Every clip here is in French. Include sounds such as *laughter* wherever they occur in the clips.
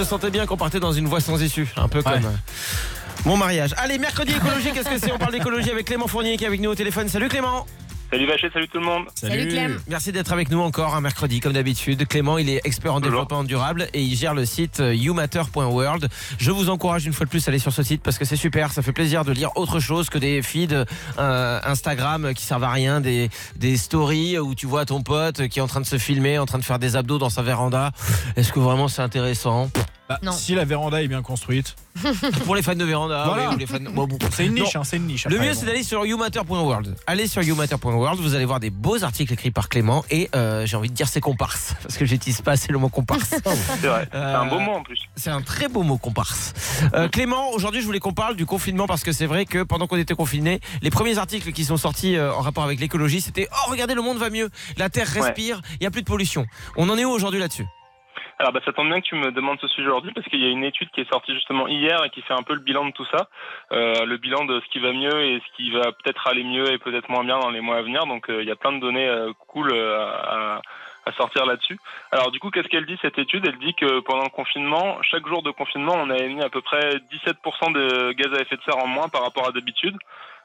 je sentais bien qu'on partait dans une voie sans issue, un peu comme euh, mon mariage. Allez, mercredi écologie, qu'est-ce que c'est? On parle d'écologie avec Clément Fournier qui est avec nous au téléphone. Salut Clément Salut Vachet, salut tout le monde. Salut, Clem. Merci d'être avec nous encore un mercredi comme d'habitude. Clément, il est expert en Bonjour. développement durable et il gère le site euh, youmatter.world. Je vous encourage une fois de plus à aller sur ce site parce que c'est super, ça fait plaisir de lire autre chose que des feeds euh, Instagram qui servent à rien, des, des stories où tu vois ton pote qui est en train de se filmer, en train de faire des abdos dans sa véranda. Est-ce que vraiment c'est intéressant? Bah, Non. si la véranda est bien construite, *laughs* Pour les fans de véranda, Voilà. oui, ou les fans... bon, bon. c'est une niche, hein, c'est une niche. Le mieux, bon. c'est d'aller sur youmatter.world. Allez sur youmatter.world, vous allez voir des beaux articles écrits par Clément et euh, j'ai envie de dire c'est comparse *laughs* parce que j'utilise pas assez le mot comparse. *laughs* C'est vrai. C'est un beau mot en plus. c'est un très beau mot comparse. Euh, Clément, aujourd'hui, je voulais qu'on parle du confinement parce que c'est vrai que pendant qu'on était confinés, les premiers articles qui sont sortis euh, en rapport avec l'écologie, c'était oh regardez le monde va mieux, la terre respire, il y a plus de pollution. On en est où aujourd'hui là-dessus? Alors bah, ça tombe bien que tu me demandes ce sujet aujourd'hui parce qu'il y a une étude qui est sortie justement hier et qui fait un peu le bilan de tout ça, Euh, le bilan de ce qui va mieux et ce qui va peut-être aller mieux et peut-être moins bien dans les mois à venir. Donc euh, il y a plein de données euh, cool à, à sortir là-dessus. Alors du coup, qu'est-ce qu'elle dit cette étude? Elle dit que pendant le confinement, chaque jour de confinement, on a émis à peu près 17% de gaz à effet de serre en moins par rapport à d'habitude.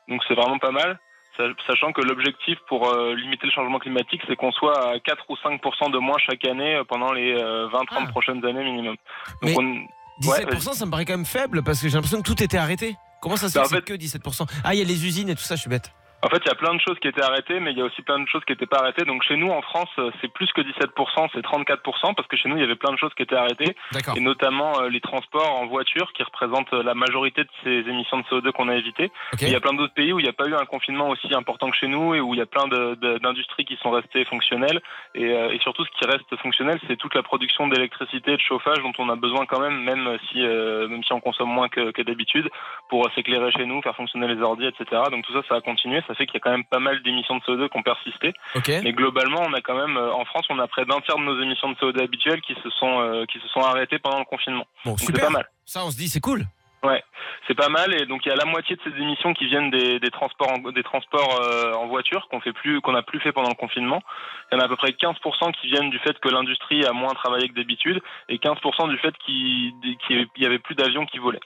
Donc c'est vraiment pas mal. Sa- Sachant que l'objectif pour euh, limiter le changement climatique, c'est qu'on soit à 4 ou 5% de moins chaque année euh, pendant les 20-30 Ah. prochaines années minimum. Mais- Donc on- 17%, ça me paraît quand même faible parce que j'ai l'impression que tout était arrêté. Comment ça se Bah, fait en que c'est que 17% Ah, il y a les usines et tout ça, je suis bête. En fait, il y a plein de choses qui étaient arrêtées, mais il y a aussi plein de choses qui n'étaient pas arrêtées. Donc chez nous, en France, euh, c'est plus que 17%, c'est 34%, parce que chez nous, il y avait plein de choses qui étaient arrêtées, et notamment euh, les transports en voiture, qui représentent euh, la majorité de ces émissions de CO2 qu'on a évitées. Il y a plein d'autres pays où il n'y a pas eu un confinement aussi important que chez nous, et où il y a plein d'industries qui sont restées fonctionnelles. Et, euh, et surtout, ce qui reste fonctionnel, c'est toute la production d'électricité et de chauffage dont on a besoin quand même, même si, euh, même si on consomme moins que, que d'habitude, pour s'éclairer chez nous, faire fonctionner les ordi, etc. Donc tout ça, ça a continué. Ça fait qu'il y a quand même pas mal d'émissions de CO2 qui ont persisté. Mais globalement, on a quand même, euh, en France, on a près d'un tiers de nos émissions de CO2 habituelles qui se sont, euh, qui se sont arrêtées pendant le confinement. Bon, Donc c'est super. pas mal. Ça, on se dit, c'est cool. C'est pas mal. Et donc il y a la moitié de ces émissions qui viennent des, des transports, en, des transports euh, en voiture qu'on fait plus, qu'on a plus fait pendant le confinement. Il y en a à peu près 15% qui viennent du fait que l'industrie a moins travaillé que d'habitude, et 15% du fait qu'il qu'il y avait plus d'avions qui volaient.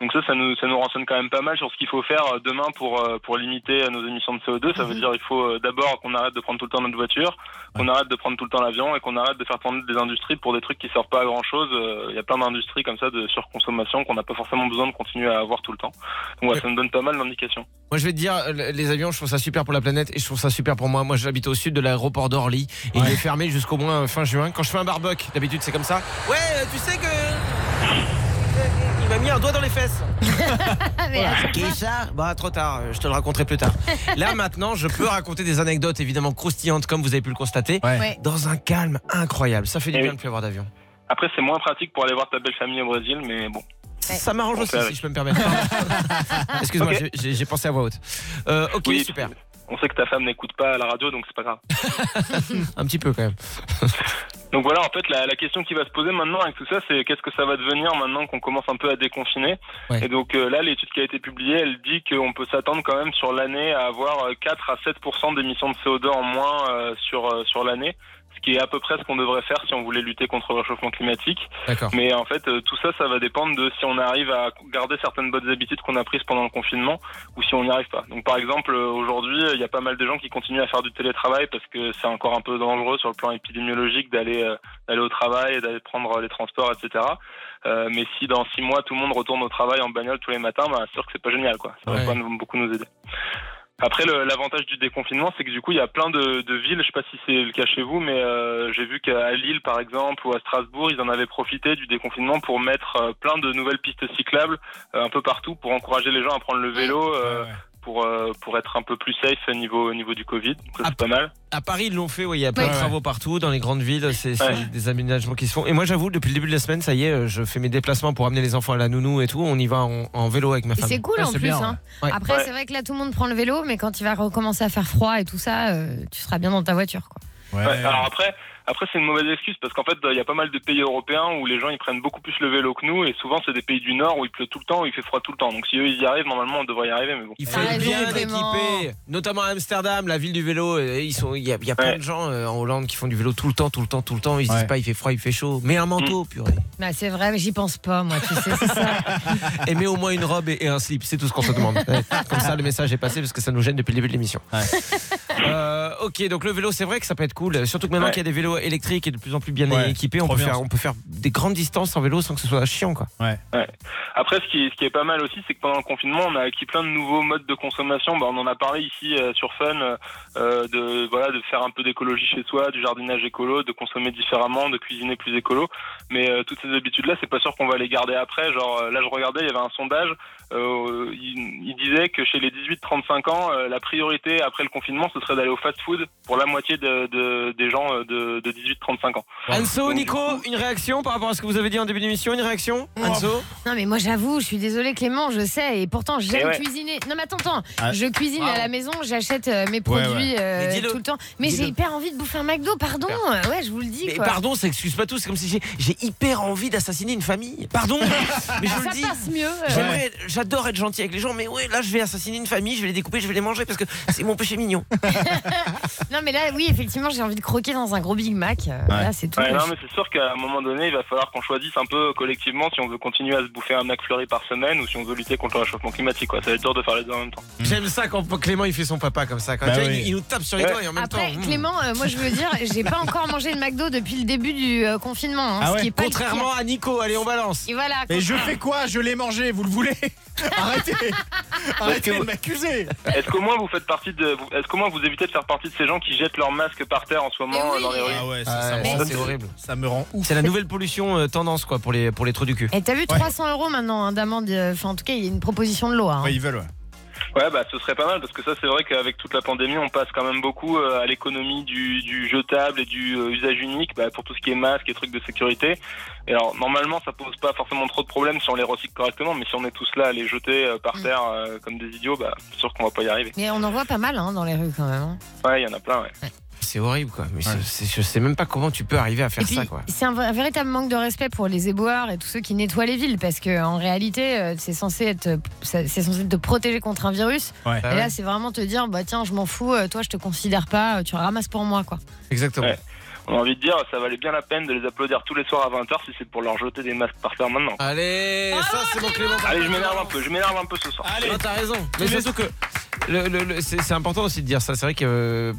Donc ça, ça nous, ça nous renseigne quand même pas mal sur ce qu'il faut faire euh, demain pour, euh, pour limiter nos émissions de CO2. Ça veut Mhm. dire il faut d'abord qu'on arrête de prendre tout le temps notre voiture, qu'on arrête de prendre tout le temps l'avion et qu'on arrête de faire tourner des industries pour des trucs qui servent pas à grand chose. Il y a plein d'industries comme ça de surconsommation qu'on n'a pas forcément besoin de continuer à avoir tout le temps. Donc ouais, ça me donne pas mal d'indications. Moi, je vais te dire, euh, les avions, je trouve ça super pour la planète et je trouve ça super pour moi. Moi, j'habite au sud de l'aéroport d'Orly et il est fermé jusqu'au moins fin juin. Quand je fais un barbecue, d'habitude, c'est comme ça. Ouais, euh, tu sais que. *laughs* Il m'a mis un doigt dans les fesses. *laughs* Qui ça Bah, trop tard, euh, je te le raconterai plus tard. Là, *laughs* maintenant, je peux raconter des anecdotes évidemment croustillantes, comme vous avez pu le constater, Ouais. Dans un calme incroyable. Ça fait du Eh bien oui. de plus avoir d'avion. Après, c'est moins pratique pour aller voir ta belle famille au Brésil, mais bon. Ça m'arrange aussi, si je peux me permettre. *laughs* Excuse-moi, j'ai- pensé à voix haute. Euh, ok, Oui, super. On sait que ta femme n'écoute pas la radio, donc c'est pas grave. *laughs* Un petit peu quand même. *laughs* Donc voilà, en fait, la, la question qui va se poser maintenant avec tout ça, c'est qu'est-ce que ça va devenir maintenant qu'on commence un peu à déconfiner. Ouais. Et donc euh, là, l'étude qui a été publiée, elle dit qu'on peut s'attendre quand même sur l'année à avoir euh, 4 à 7% d'émissions de CO2 en moins euh, sur euh, sur l'année, qui est à peu près ce qu'on devrait faire si on voulait lutter contre le réchauffement climatique. Mais en fait, euh, tout ça, ça va dépendre de si on arrive à garder certaines bonnes habitudes qu'on a prises pendant le confinement ou si on n'y arrive pas. Donc, par exemple, euh, aujourd'hui, il y a pas mal de gens qui continuent à faire du télétravail parce que c'est encore un peu dangereux sur le plan épidémiologique d'aller euh, d'aller au travail et d'aller prendre les transports, etc. Euh, mais si dans six mois tout le monde retourne au travail en bagnole tous les matins, bah, c'est sûr que c'est pas génial, quoi. Ça va Ouais. pas beaucoup nous aider. Après, l'avantage du déconfinement, c'est que du coup, il y a plein de, villes, je sais pas si c'est le cas chez vous, mais euh, j'ai vu qu'à Lille, par exemple, ou à Strasbourg, ils en avaient profité du déconfinement pour mettre euh, plein de nouvelles pistes cyclables euh, un peu partout pour encourager les gens à prendre le vélo. Pour, euh, pour être un peu plus safe au niveau, au niveau du Covid. Ça, c'est pas mal. À Paris, ils l'ont fait, oui, il y a plein Ouais. de travaux partout, dans les grandes villes, c'est c'est Ouais. des aménagements qui se font. Et moi, j'avoue, depuis le début de la semaine, ça y est, euh, je fais mes déplacements pour amener les enfants à la nounou et tout. On y va en, en vélo avec ma Et femme. c'est cool Ouais, en c'est plus. bien, hein. ouais. Après, Ouais. c'est vrai que là, tout le monde prend le vélo, mais quand il va recommencer à faire froid et tout ça, euh, tu seras bien dans ta voiture. Quoi. Ouais. Ouais, alors après, Après, c'est une mauvaise excuse parce qu'en fait, il y a pas mal de pays européens où les gens ils prennent beaucoup plus le vélo que nous et souvent c'est des pays du Nord où il pleut tout le temps, où il fait froid tout le temps. Donc si eux ils y arrivent, normalement on devrait y arriver, mais bon. Il faut Ah, être bien équipé, notamment à Amsterdam, la ville du vélo. euh, Ils sont, il y a, il y a plein de gens euh, en Hollande qui font du vélo tout le temps, tout le temps, tout le temps. Ils se Ouais. disent pas, il fait froid, il fait chaud. Mets un manteau, purée. Bah, c'est vrai, mais j'y pense pas, moi, tu sais, c'est ça. *laughs* Et mets au moins une robe et, et un slip. C'est tout ce qu'on se demande. Ouais. Comme ça, le message est passé parce que ça nous gêne depuis le début de l'émission. Ouais. Euh, ok, donc le vélo, c'est vrai que ça peut être cool. Surtout que maintenant Ouais. qu'il y a des vélos électriques et de plus en plus bien Ouais, équipés, on peut, bien, faire, on peut faire des grandes distances en vélo sans que ce soit chiant, quoi. Après, ce qui, est, ce qui est pas mal aussi, c'est que pendant le confinement, on a acquis plein de nouveaux modes de consommation. Bah, on en a parlé ici euh, sur Fun, euh, de voilà, de faire un peu d'écologie chez soi, du jardinage écolo, de consommer différemment, de cuisiner plus écolo. Mais euh, toutes ces habitudes-là, c'est pas sûr qu'on va les garder après. Genre euh, là, je regardais, il y avait un sondage. euh, il, il disait que chez les 18-35 ans, euh, la priorité après le confinement, ce serait d'aller au fast-food pour la moitié de, de- des gens de, de 18-35 ans. Anso, Donc, Nico, une réaction par rapport à ce que vous avez dit en début d'émission Une réaction Anso Non, mais moi, j'avoue, je suis désolée, Clément, je sais, et pourtant, j'aime Eh ouais. cuisiner. Non, mais attends, attends, Ah. je cuisine à la maison, j'achète euh, mes produits euh, tout le temps. Mais j'ai hyper envie de bouffer un McDo, pardon. Ouais, je vous le dis, Mais quoi. pardon, ça excuse pas tout. C'est comme si j'ai- j'ai hyper envie d'assassiner une famille. Pardon, *laughs* mais je vous ça le dis. passe mieux. euh. J'aimerais, j'adore être gentil avec les gens, mais ouais, là je vais assassiner une famille, je vais les découper, je vais les manger parce que c'est mon péché mignon. *laughs* Non, mais là, oui, effectivement, j'ai envie de croquer dans un gros Big Mac. Euh, Là, c'est tout. Ouais, quoi. non, mais c'est sûr qu'à un moment donné, il va falloir qu'on choisisse un peu collectivement si on veut continuer à se bouffer un McFlurry par semaine ou si on veut lutter contre le réchauffement climatique. Quoi. Ça va être dur de faire les deux en même temps. J'aime ça quand Clément il fait son papa comme ça. Quand Bah tu vois, oui. il, il nous tape sur les Ouais. doigts et en même Après, temps. hmm. Clément, euh, moi je veux dire, j'ai pas encore mangé de McDo depuis le début du euh, confinement. hein, Ah ce ouais, qui est pas le Contrairement à Nico, allez on balance. Et voilà. Et je fais quoi? Je l'ai mangé, vous le voulez? *laughs* Arrêtez Arrêtez de m'accuser Est-ce qu'au moins vous faites partie de, est-ce qu'au moins vous évitez de faire partie de ces gens qui jettent leur masque par terre en ce moment Mais oui. euh, dans les rues? Ah ouais, Ah ça, ça ça, c'est horrible. ça me rend ouf. C'est la nouvelle pollution euh, tendance quoi pour les pour les trous du cul. Et t'as vu 300 euros maintenant hein, d'amende. euh, Enfin, en tout cas, il y a une proposition de loi. hein. Ouais, ils veulent, ouais. Ouais, bah ce serait pas mal parce que ça c'est vrai qu'avec toute la pandémie, on passe quand même beaucoup euh, à l'économie du, du jetable et du euh, usage unique bah, pour tout ce qui est masque et trucs de sécurité. Et alors normalement, ça pose pas forcément trop de problèmes si on les recycle correctement, mais si on est tous là à les jeter euh, par Mm. terre comme des idiots, bah c'est sûr qu'on va pas y arriver. Mais on en voit pas mal hein, dans les rues quand même. hein. Ouais, il y en a plein. Ouais. C'est horrible quoi. Mais Ouais. c'est- c'est- je sais même pas comment tu peux arriver à faire puis, ça quoi. c'est un, véritable manque de respect pour les éboueurs et tous ceux qui nettoient les villes parce que en réalité, euh, c'est censé être, c'est censé te protéger contre un virus. Ouais. Ah et ouais, là, c'est vraiment te dire, bah tiens, je m'en fous, euh, toi, je te considère pas, euh, tu ramasses pour moi, quoi. Exactement. Ouais. On a envie de dire, ça valait bien la peine de les applaudir tous les soirs à 20h si c'est pour leur jeter des masques par terre maintenant. Allez, ça c'est mon Clément. Allez, je m'énerve un peu, je m'énerve un peu ce soir. Allez Ah, t'as raison. Mais surtout que c'est important aussi de dire ça. C'est vrai que euh,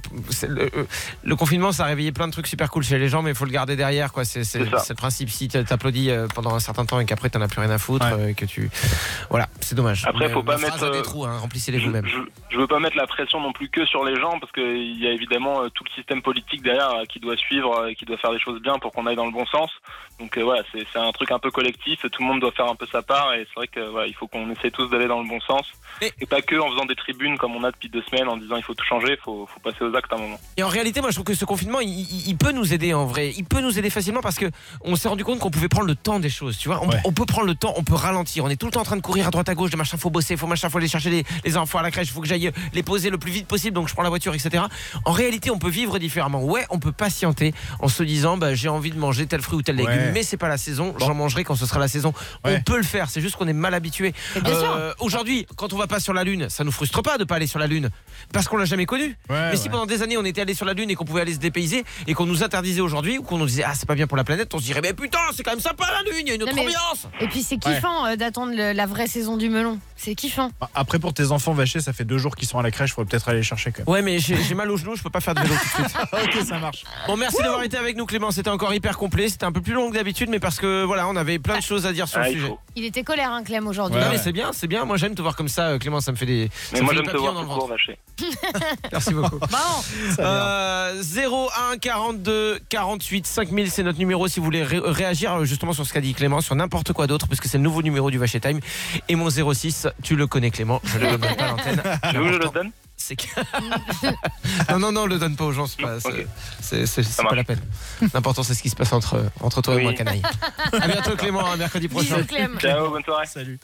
le, euh, le confinement, ça a réveillé plein de trucs super cool chez les gens, mais il faut le garder derrière. quoi. C'est le principe. Si tu t'applaudis euh, pendant un certain temps et qu'après t'en as plus rien à foutre, Ouais. euh, que tu. Voilà, c'est dommage. Après, Mais, faut pas mettre, des trous, hein, remplissez-les Je, vous-même. je, je veux pas mettre la pression non plus que sur les gens parce qu'il y a évidemment tout le système politique derrière qui doit suivre et qui doit faire des choses bien pour qu'on aille dans le bon sens. Donc euh, voilà, c'est un truc un peu collectif. Tout le monde doit faire un peu sa part et c'est vrai que voilà, il faut qu'on essaie tous d'aller dans le bon sens Et- et, pas que en faisant des tribunes comme on a depuis deux semaines en disant il faut tout changer. Il faut, faut passer aux actes à un moment. Et en réalité, moi, je trouve que ce confinement, il, il- il peut nous aider en vrai. Il peut nous aider facilement parce que on s'est rendu compte qu'on pouvait prendre le temps des choses. Tu vois, on, Ouais. on peut prendre le temps, on peut ralentir. On est tout le temps en train de courir à droite à gauche, de machin, faut bosser, faut machin, faut aller chercher les, les enfants à la crèche, faut que j'aille les poser le plus vite possible. Donc je prends la voiture, etc. En réalité, on peut vivre différemment. Ouais, on peut patienter en se disant, bah, j'ai envie de manger tel fruit ou tel légume, Ouais. mais c'est pas la saison. J'en mangerai quand ce sera la saison. On peut le faire. C'est juste qu'on est mal habitué. Euh, Aujourd'hui, quand on va pas sur la lune, ça nous frustre pas de pas aller sur la lune parce qu'on l'a jamais connu. Ouais, Mais si ouais. pendant des années on était allé sur la lune et qu'on pouvait aller se dépayser et qu'on nous interdisait aujourd'hui ou qu'on nous disait ah c'est pas bien pour la planète, on se dirait mais putain c'est quand même sympa la lune, il y a une autre Non, mais- ambiance. Et puis c'est kiffant euh, d'attendre la vraie saison du melon. C'est kiffant. Après, pour tes enfants vachés, ça fait deux jours qu'ils sont à la crèche, faudrait peut-être aller les chercher quand même. Ouais mais j'ai mal au genou, je peux pas faire de vélo tout de suite. *laughs* ok, ça marche. Bon merci d'avoir été avec nous Clément, c'était encore hyper complet, c'était un peu plus long que d'habitude mais parce que voilà on avait plein de choses à dire sur Ah, le il sujet. Il était colère, hein, Clem, aujourd'hui. Non Ouais. mais c'est bien, c'est bien. Moi j'aime te voir comme ça, euh, Clément. Ça me fait des. Mais ça moi me fait te voir tout court. Merci beaucoup. Bon, Euh, 01 42 48 5000 c'est notre numéro si vous voulez ré- réagir euh, justement sur ce qu'a dit Clément sur n'importe quoi d'autre parce que c'est le nouveau numéro du Vacher Time et mon 06 tu le connais Clément je le donne pas à l'antenne Tu veux que je le donne c'est que *laughs* non non non on le donne pas aux gens c'est pas, Non, c'est- ok. c'est- c'est- c'est marche. pas la peine l'important c'est ce qui se passe entre entre toi et moi canaille à bientôt Clément à *laughs* mercredi prochain bisous, Clem. Ciao, bonne soirée. Salut.